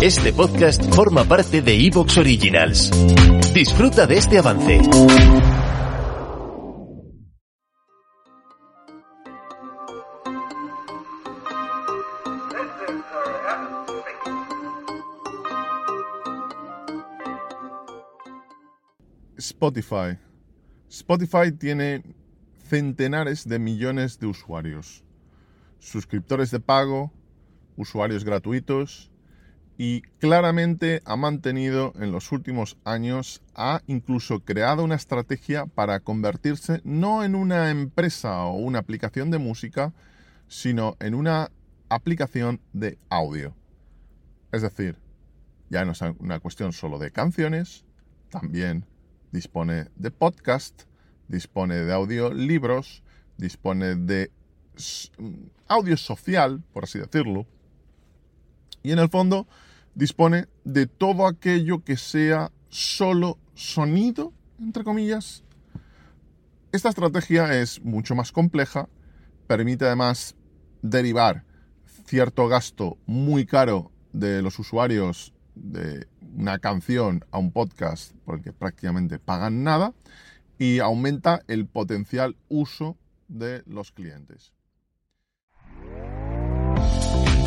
Este podcast forma parte de Evox Originals. Disfruta de este avance. Spotify. Spotify tiene centenares de millones de usuarios, suscriptores de pago, usuarios gratuitos y claramente ha mantenido en los últimos años, ha incluso creado una estrategia para convertirse no en una empresa o una aplicación de música, sino en una aplicación de audio. Es decir, ya no es una cuestión solo de canciones, también dispone de podcast, dispone de audiolibros, dispone de audio social, por así decirlo, y en el fondo dispone de todo aquello que sea solo sonido, entre comillas. Esta estrategia es mucho más compleja, permite además derivar cierto gasto muy caro de los usuarios de una canción a un podcast por el que prácticamente pagan nada y aumenta el potencial uso de los clientes.